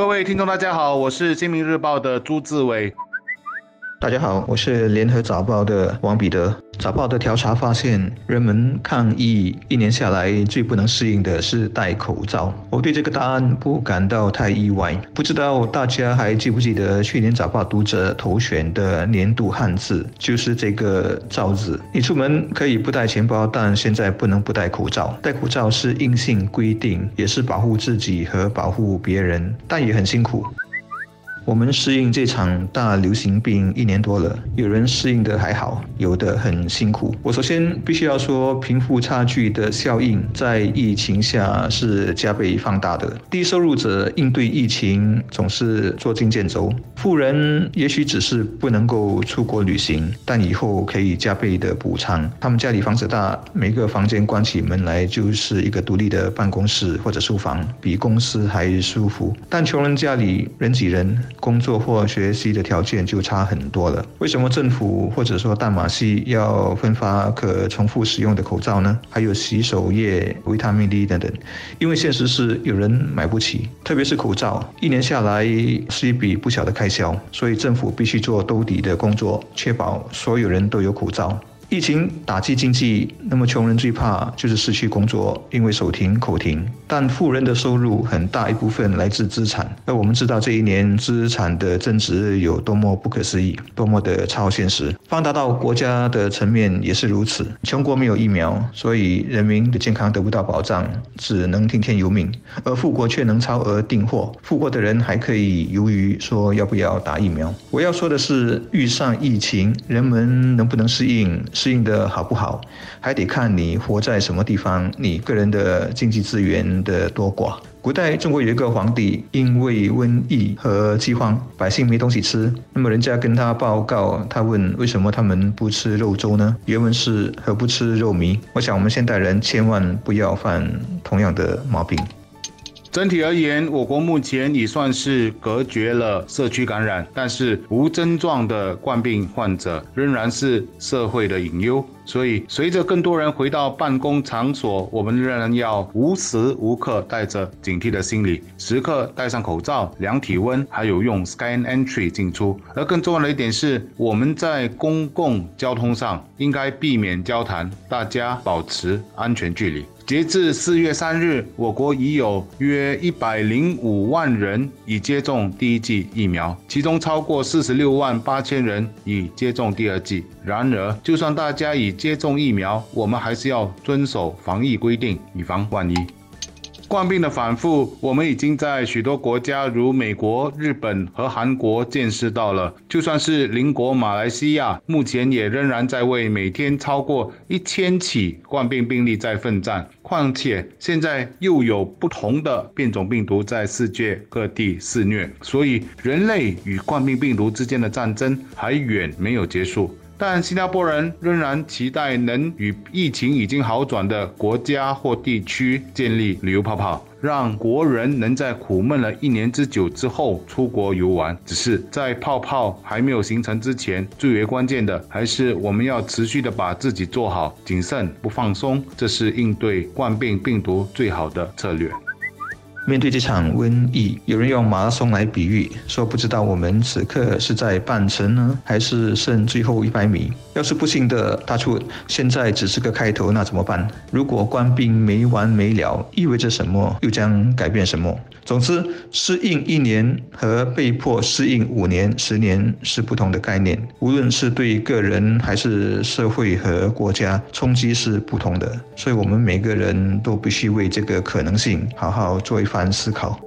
各位听众，大家好，我是《新民日报》的朱志伟。大家好，我是联合早报的王彼得。早报的调查发现，人们抗疫一年下来最不能适应的是戴口罩。我对这个答案不感到太意外。不知道大家还记不记得去年早报读者投选的年度汉字就是这个“罩”字。你出门可以不带钱包，但现在不能不戴口罩。戴口罩是硬性规定，也是保护自己和保护别人，但也很辛苦。我们适应这场大流行病一年多了，有人适应的还好，有的很辛苦。我首先必须要说，贫富差距的效应在疫情下是加倍放大的。低收入者应对疫情总是捉襟见肘，富人也许只是不能够出国旅行，但以后可以加倍的补偿。他们家里房子大，每个房间关起门来就是一个独立的办公室或者书房，比公司还舒服。但穷人家里人挤人。工作或学习的条件就差很多了。为什么政府或者说淡马锡要分发可重复使用的口罩呢？还有洗手液、维他命 D 等等。因为现实是有人买不起，特别是口罩，一年下来是一笔不小的开销，所以政府必须做兜底的工作，确保所有人都有口罩。疫情打击经济，那么穷人最怕就是失去工作，因为手停口停。但富人的收入很大一部分来自资产，而我们知道这一年资产的增值有多么不可思议，多么的超现实。放大到国家的层面也是如此。穷国没有疫苗，所以人民的健康得不到保障，只能听天由命；而富国却能超额订货，富国的人还可以犹豫说要不要打疫苗。我要说的是，遇上疫情，人们能不能适应？适应的好不好，还得看你活在什么地方，你个人的经济资源的多寡。古代中国有一个皇帝，因为瘟疫和饥荒，百姓没东西吃，那么人家跟他报告，他问为什么他们不吃肉粥呢？原文是何不吃肉糜？我想我们现代人千万不要犯同样的毛病。整体而言，我国目前已算是隔绝了社区感染，但是无症状的冠病患者仍然是社会的隐忧。所以，随着更多人回到办公场所，我们仍然要无时无刻带着警惕的心理，时刻戴上口罩、量体温，还有用 Scan Entry 进出。而更重要的一点是，我们在公共交通上应该避免交谈，大家保持安全距离。截至四月三日，我国已有约一百零五万人已接种第一剂疫苗，其中超过四十六万八千人已接种第二剂。然而，就算大家已接种疫苗，我们还是要遵守防疫规定，以防万一。冠病的反复，我们已经在许多国家，如美国、日本和韩国见识到了。就算是邻国马来西亚，目前也仍然在为每天超过一千起冠病病例在奋战。况且现在又有不同的变种病毒在世界各地肆虐，所以人类与冠病病毒之间的战争还远没有结束。但新加坡人仍然期待能与疫情已经好转的国家或地区建立旅游泡泡，让国人能在苦闷了一年之久之后出国游玩。只是在泡泡还没有形成之前，最为关键的还是我们要持续的把自己做好，谨慎不放松，这是应对冠病病毒最好的策略。面对这场瘟疫，有人用马拉松来比喻，说不知道我们此刻是在半程呢，还是剩最后一百米。要是不幸的大出现在只是个开头，那怎么办？如果官兵没完没了，意味着什么？又将改变什么？总之，适应一年和被迫适应五年、十年是不同的概念。无论是对个人还是社会和国家，冲击是不同的。所以，我们每个人都必须为这个可能性好好做一番难思考。